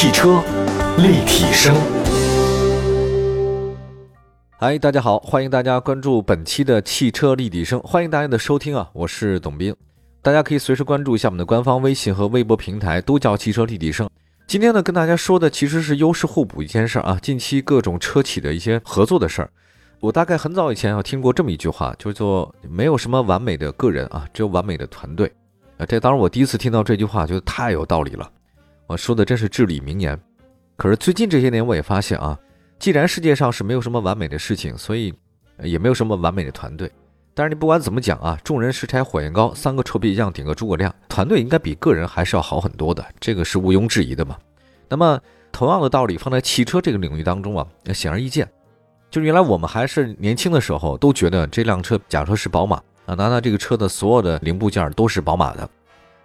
汽车立体声，嗨，大家好，欢迎大家关注本期的汽车立体声，欢迎大家的收听啊，我是董斌，大家可以随时关注一下我们的官方微信和微博平台，都叫汽车立体声。今天呢，跟大家说的其实是优势互补一件事儿啊，近期各种车企的一些合作的事儿。我大概很早以前啊听过这么一句话，叫做没有什么完美的个人啊，只有完美的团队。啊，这当然我第一次听到这句话，觉得太有道理了。我说的真是至理名言。可是最近这些年，我也发现啊，既然世界上是没有什么完美的事情，所以也没有什么完美的团队。但是你不管怎么讲啊，众人拾柴火焰高，三个臭皮匠顶个诸葛亮，团队应该比个人还是要好很多的，这个是毋庸置疑的嘛。那么同样的道理放在汽车这个领域当中啊，显而易见，就是原来我们还是年轻的时候，都觉得这辆车，假如说是宝马啊，那它这个车的所有的零部件都是宝马的。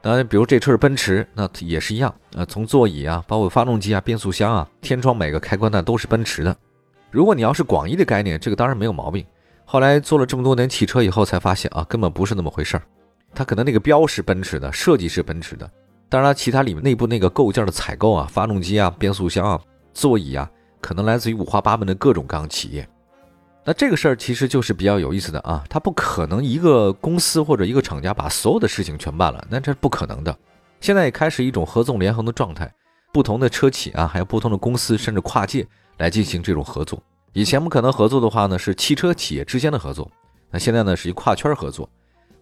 当然，比如这车是奔驰，那也是一样啊。从座椅啊，包括发动机啊、变速箱啊、天窗每个开关呢都是奔驰的。如果你要是广义的概念，这个当然没有毛病。后来做了这么多年汽车以后，才发现啊，根本不是那么回事儿。它可能那个标是奔驰的，设计是奔驰的，当然了其他里面内部那个构件的采购啊、发动机啊、变速箱啊、座椅啊，可能来自于五花八门的各种各样企业。那这个事儿其实就是比较有意思的啊，它不可能一个公司或者一个厂家把所有的事情全办了，那这是不可能的。现在也开始一种合纵连横的状态，不同的车企啊，还有不同的公司，甚至跨界来进行这种合作。以前我们可能合作的话呢，是汽车企业之间的合作，那现在呢是一跨圈合作。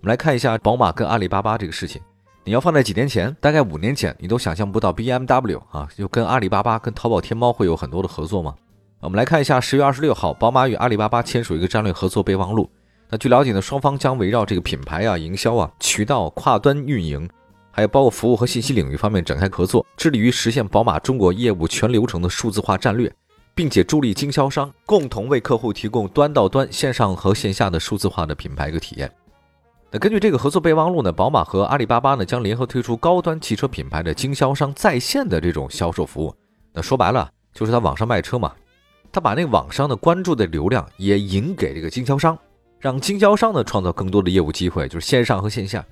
我们来看一下宝马跟阿里巴巴这个事情，你要放在几年前，大概五年前，你都想象不到 BMW 啊，就跟阿里巴巴、跟淘宝天猫会有很多的合作吗？我们来看一下，十月二十六号，宝马与阿里巴巴签署一个战略合作备忘录。那据了解呢，双方将围绕这个品牌啊、营销啊、渠道、跨端运营，还有包括服务和信息领域方面展开合作，致力于实现宝马中国业务全流程的数字化战略，并且助力经销商共同为客户提供端到端线上和线下的数字化的品牌一个体验。那根据这个合作备忘录呢，宝马和阿里巴巴呢将联合推出高端汽车品牌的经销商在线的这种销售服务。那说白了就是他网上卖车嘛。他把那网上的关注的流量也引给这个经销商，让经销商呢创造更多的业务机会，就是线上和线下。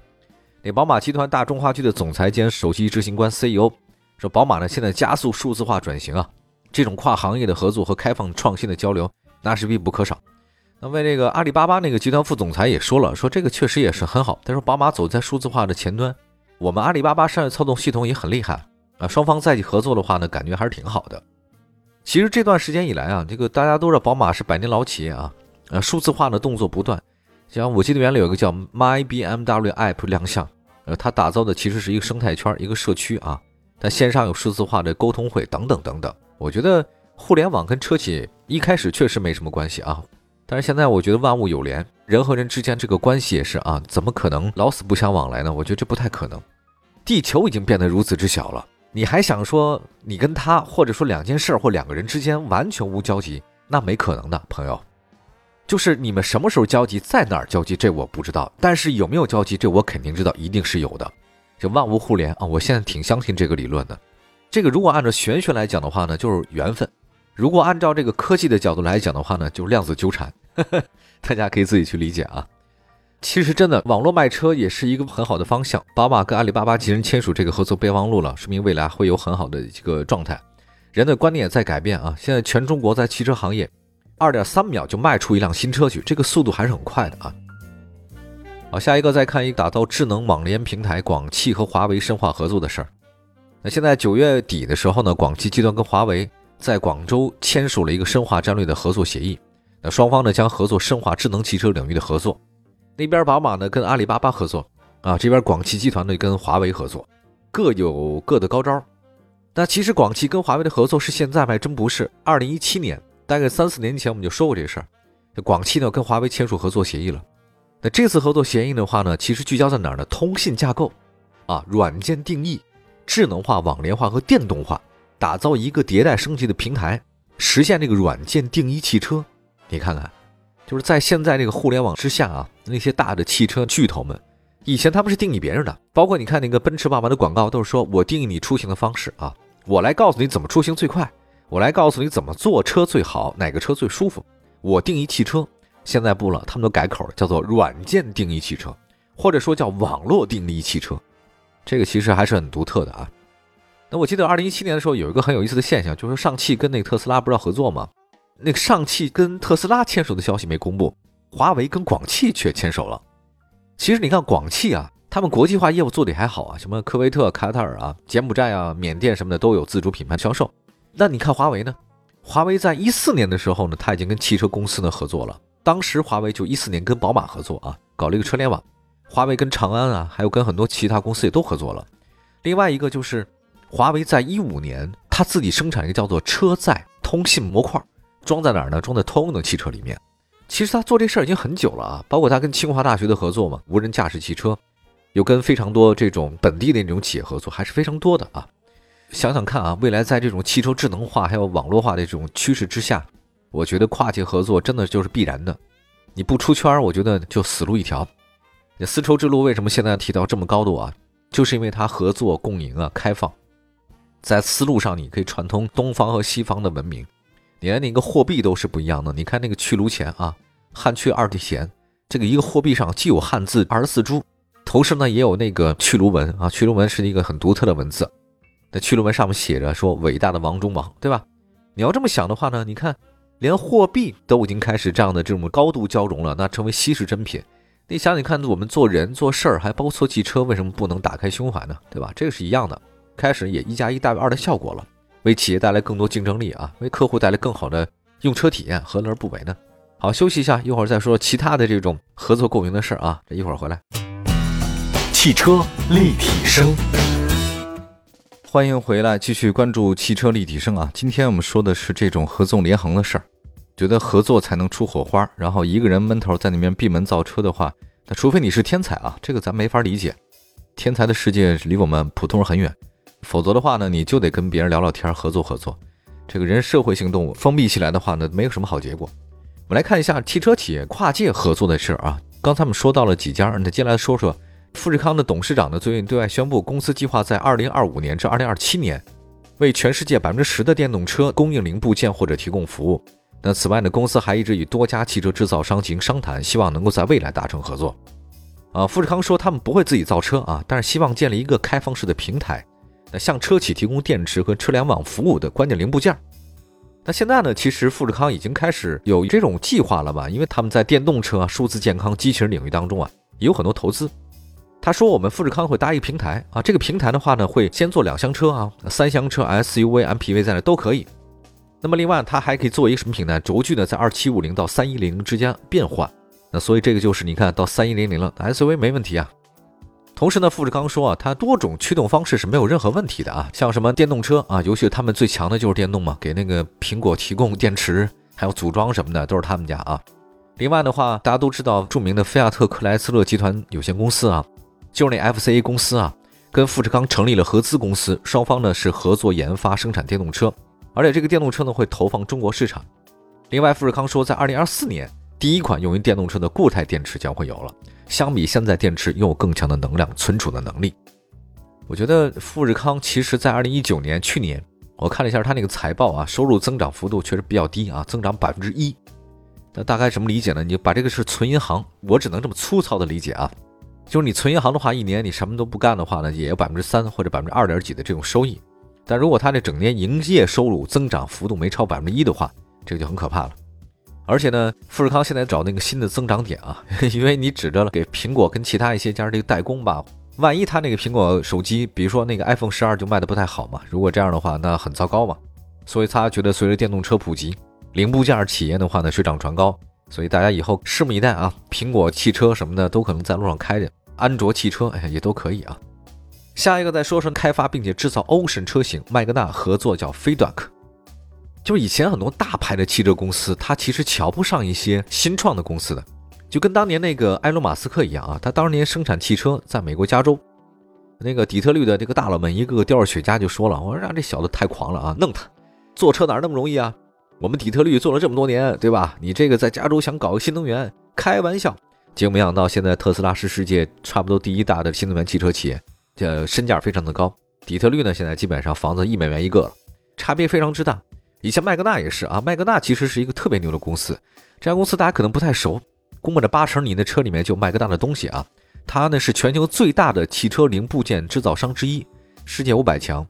那宝马集团大中华区的总裁兼首席执行官 CEO 说，宝马呢现在加速数字化转型啊，这种跨行业的合作和开放创新的交流那是必不可少。那为这个阿里巴巴那个集团副总裁也说了，说这个确实也是很好。他说，宝马走在数字化的前端，我们阿里巴巴商业操纵系统也很厉害啊，双方在一起合作的话呢，感觉还是挺好的。其实这段时间以来啊，这个大家都知道宝马是百年老企业啊，呃，数字化的动作不断。像我记得原来有个叫 My BMW App 亮相，呃，它打造的其实是一个生态圈，一个社区啊。但线上有数字化的沟通会等等等等。我觉得互联网跟车企一开始确实没什么关系啊，但是现在我觉得万物有联，人和人之间这个关系也是啊，怎么可能老死不相往来呢？我觉得这不太可能。地球已经变得如此之小了。你还想说你跟他，或者说两件事或两个人之间完全无交集，那没可能的，朋友。就是你们什么时候交集，在哪儿交集，这我不知道。但是有没有交集，这我肯定知道，一定是有的。就万物互联啊，我现在挺相信这个理论的。这个如果按照玄学来讲的话呢，就是缘分；如果按照这个科技的角度来讲的话呢，就是量子纠缠。大家可以自己去理解啊。其实真的，网络卖车也是一个很好的方向。宝马跟阿里巴巴既然签署这个合作备忘录了，说明未来会有很好的一个状态。人的观念也在改变啊！现在全中国在汽车行业，二点三秒就卖出一辆新车去，这个速度还是很快的啊。好，下一个再看一打造智能网联平台，广汽和华为深化合作的事儿。那现在九月底的时候呢，广汽集团跟华为在广州签署了一个深化战略的合作协议。那双方呢将合作深化智能汽车领域的合作。那边宝马呢跟阿里巴巴合作啊，这边广汽集团呢跟华为合作，各有各的高招。那其实广汽跟华为的合作是现在吗？真不是。二零一七年，大概三四年前我们就说过这事儿。广汽呢跟华为签署合作协议了。那这次合作协议的话呢，其实聚焦在哪儿呢？通信架构啊，软件定义、智能化、网联化和电动化，打造一个迭代升级的平台，实现这个软件定义汽车。你看看。就是在现在这个互联网之下啊，那些大的汽车巨头们，以前他们是定义别人的，包括你看那个奔驰、宝马的广告，都是说我定义你出行的方式啊，我来告诉你怎么出行最快，我来告诉你怎么坐车最好，哪个车最舒服，我定义汽车。现在不了，他们都改口叫做软件定义汽车，或者说叫网络定义汽车，这个其实还是很独特的啊。那我记得二零一七年的时候有一个很有意思的现象，就是上汽跟那个特斯拉不是要合作吗？那个上汽跟特斯拉牵手的消息没公布，华为跟广汽却牵手了。其实你看广汽啊，他们国际化业务做得还好啊，什么科威特、卡塔尔啊、柬埔寨啊、缅甸什么的都有自主品牌销售。那你看华为呢？华为在一四年的时候呢，他已经跟汽车公司呢合作了。当时华为就一四年跟宝马合作啊，搞了一个车联网。华为跟长安啊，还有跟很多其他公司也都合作了。另外一个就是华为在一五年，它自己生产一个叫做车载通信模块，装在哪儿呢？装在通用的汽车里面。其实他做这事儿已经很久了啊，包括他跟清华大学的合作嘛，无人驾驶汽车，有跟非常多这种本地的那种企业合作，还是非常多的啊。想想看啊，未来在这种汽车智能化还有网络化的这种趋势之下，我觉得跨界合作真的就是必然的。你不出圈，我觉得就死路一条。那丝绸之路为什么现在提到这么高度啊？就是因为它合作共赢啊，开放，在思路上你可以串通东方和西方的文明，连那个货币都是不一样的。你看那个去炉钱啊，汉去二帝钱，这个一个货币上既有汉字二十四铢，同时呢也有那个去炉文啊，去炉文是一个很独特的文字。那去卢文上面写着说伟大的王中王，对吧？你要这么想的话呢，你看，连货币都已经开始这样的这种高度交融了，那成为稀世珍品。你想想看，我们做人做事儿，还包括做汽车，为什么不能打开胸怀呢？对吧？这个是一样的，开始也一加一大于二的效果了，为企业带来更多竞争力啊，为客户带来更好的用车体验，何乐而不为呢？好，休息一下，一会儿再说其他的这种合作共赢的事儿啊。这一会儿回来，汽车立体声。欢迎回来，继续关注汽车立体声啊！今天我们说的是这种合纵连横的事儿，觉得合作才能出火花，然后一个人闷头在那边闭门造车的话，那除非你是天才啊，这个咱没法理解。天才的世界离我们普通人很远，否则的话呢，你就得跟别人聊聊天，合作合作。这个人社会性动物，封闭起来的话呢，没有什么好结果。我们来看一下汽车企业跨界合作的事儿啊，刚才我们说到了几家，那接下来说说。富士康的董事长呢，最近对外宣布，公司计划在二零二五年至二零二七年，为全世界百分之十的电动车供应零部件或者提供服务。那此外呢，公司还一直与多家汽车制造商进行商谈，希望能够在未来达成合作。啊，富士康说他们不会自己造车啊，但是希望建立一个开放式的平台，那向车企提供电池和车联网服务的关键零部件。那现在呢，其实富士康已经开始有这种计划了吧？因为他们在电动车、数字健康、机器人领域当中啊，也有很多投资。他说：“我们富士康会搭一个平台啊，这个平台的话呢，会先做两厢车啊，三厢车、SUV、MPV 在那都可以。那么另外，它还可以做一个什么平台？轴距呢，在二七五零到三一零零之间变换。那所以这个就是你看到三一零零了，SUV 没问题啊。同时呢，富士康说啊，它多种驱动方式是没有任何问题的啊，像什么电动车啊，尤其他们最强的就是电动嘛，给那个苹果提供电池，还有组装什么的都是他们家啊。另外的话，大家都知道著名的菲亚特克莱斯勒集团有限公司啊。”就是那 FCA 公司啊，跟富士康成立了合资公司，双方呢是合作研发生产电动车，而且这个电动车呢会投放中国市场。另外，富士康说，在2024年，第一款用于电动车的固态电池将会有了，相比现在电池拥有更强的能量存储的能力。我觉得富士康其实在2019年去年，我看了一下它那个财报啊，收入增长幅度确实比较低啊，增长百分之一。那大概什么理解呢？你就把这个是存银行，我只能这么粗糙的理解啊。就是你存银行的话，一年你什么都不干的话呢，也有百分之三或者百分之二点几的这种收益。但如果它这整年营业收入增长幅度没超百分之一的话，这个就很可怕了。而且呢，富士康现在找那个新的增长点啊，因为你指着了给苹果跟其他一些家这个代工吧，万一他那个苹果手机，比如说那个 iPhone 十二就卖的不太好嘛，如果这样的话，那很糟糕嘛。所以他觉得随着电动车普及，零部件企业的话呢水涨船高，所以大家以后拭目以待啊，苹果汽车什么的都可能在路上开着。安卓汽车，哎，也都可以啊。下一个再说说开发并且制造 Ocean 车型，麦格纳合作叫 f e e d a c k。就是以前很多大牌的汽车公司，他其实瞧不上一些新创的公司的，就跟当年那个埃隆·马斯克一样啊。他当年生产汽车，在美国加州，那个底特律的这个大佬们一个个叼着雪茄就说了：“我说让这小子太狂了啊，弄他！做车哪那么容易啊？我们底特律做了这么多年，对吧？你这个在加州想搞个新能源，开玩笑。”结果没想到，现在特斯拉是世界差不多第一大的新能源汽车企业，这身价非常的高。底特律呢，现在基本上房子一美元一个了，差别非常之大。以前麦格纳也是啊，麦格纳其实是一个特别牛的公司。这家公司大家可能不太熟，估摸着八成你的车里面就麦格纳的东西啊。它呢是全球最大的汽车零部件制造商之一，世界五百强。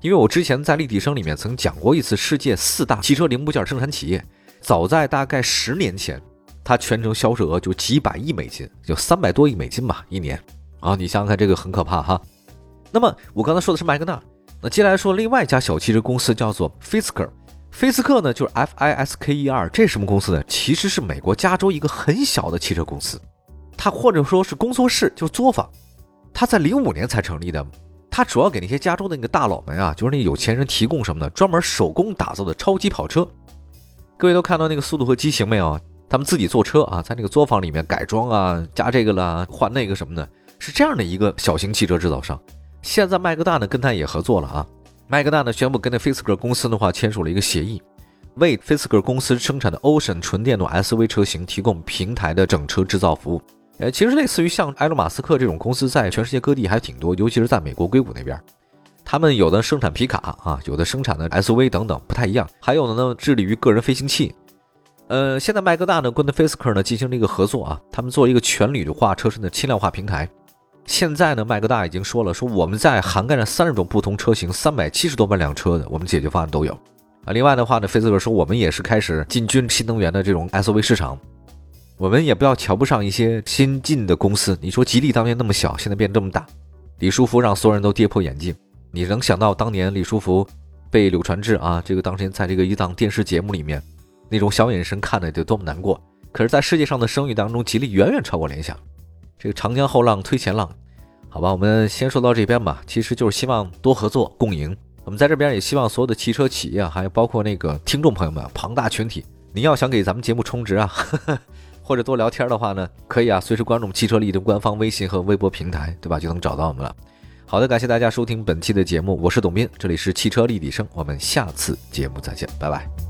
因为我之前在立体声里面曾讲过一次世界四大汽车零部件生产企业，早在大概十年前，它全球销售额就几百亿美金，就三百多亿美金吧一年。啊，你想想看，这个很可怕哈。那么我刚才说的是麦格纳，那接下来说另外一家小汽车公司叫做菲斯克。菲斯克呢，就是 F I S K E R，这什么公司呢？其实是美国加州一个很小的汽车公司，它或者说是工作室，就是作坊。它在零五年才成立的。它主要给那些加州的那个大佬们啊，就是那有钱人提供什么呢？专门手工打造的超级跑车。各位都看到那个《速度和激情》没有？他们自己做车啊，在那个作坊里面改装啊，加这个啦，换那个什么的，是这样的一个小型汽车制造商。现在麦格纳呢跟他也合作了啊，麦格纳呢宣布跟那菲斯克公司的话签署了一个协议，为菲斯克公司生产的 Ocean 纯电动 SUV 车型提供平台的整车制造服务。呃，其实类似于像埃隆·马斯克这种公司，在全世界各地还挺多，尤其是在美国硅谷那边，他们有的生产皮卡啊，有的生产的 SUV 等等，不太一样。还有的呢，致力于个人飞行器。呃，现在麦格纳呢跟 f a c e r 呢进行了一个合作啊，他们做一个全铝化车身的轻量化平台。现在呢，麦格大已经说了，说我们在涵盖了三十种不同车型、三百七十多万辆车的我们解决方案都有啊。另外的话呢，菲斯克说我们也是开始进军新能源的这种 SUV 市场。我们也不要瞧不上一些新进的公司。你说吉利当年那么小，现在变这么大，李书福让所有人都跌破眼镜。你能想到当年李书福被柳传志啊，这个当年在这个一档电视节目里面那种小眼神看的得多么难过？可是，在世界上的声誉当中，吉利远远超过联想。这个长江后浪推前浪，好吧，我们先说到这边吧。其实就是希望多合作共赢。我们在这边也希望所有的汽车企业，还有包括那个听众朋友们，庞大群体，您要想给咱们节目充值啊。或者多聊天的话呢，可以啊，随时关注我们汽车立体的官方微信和微博平台，对吧？就能找到我们了。好的，感谢大家收听本期的节目，我是董斌，这里是汽车立体声，我们下次节目再见，拜拜。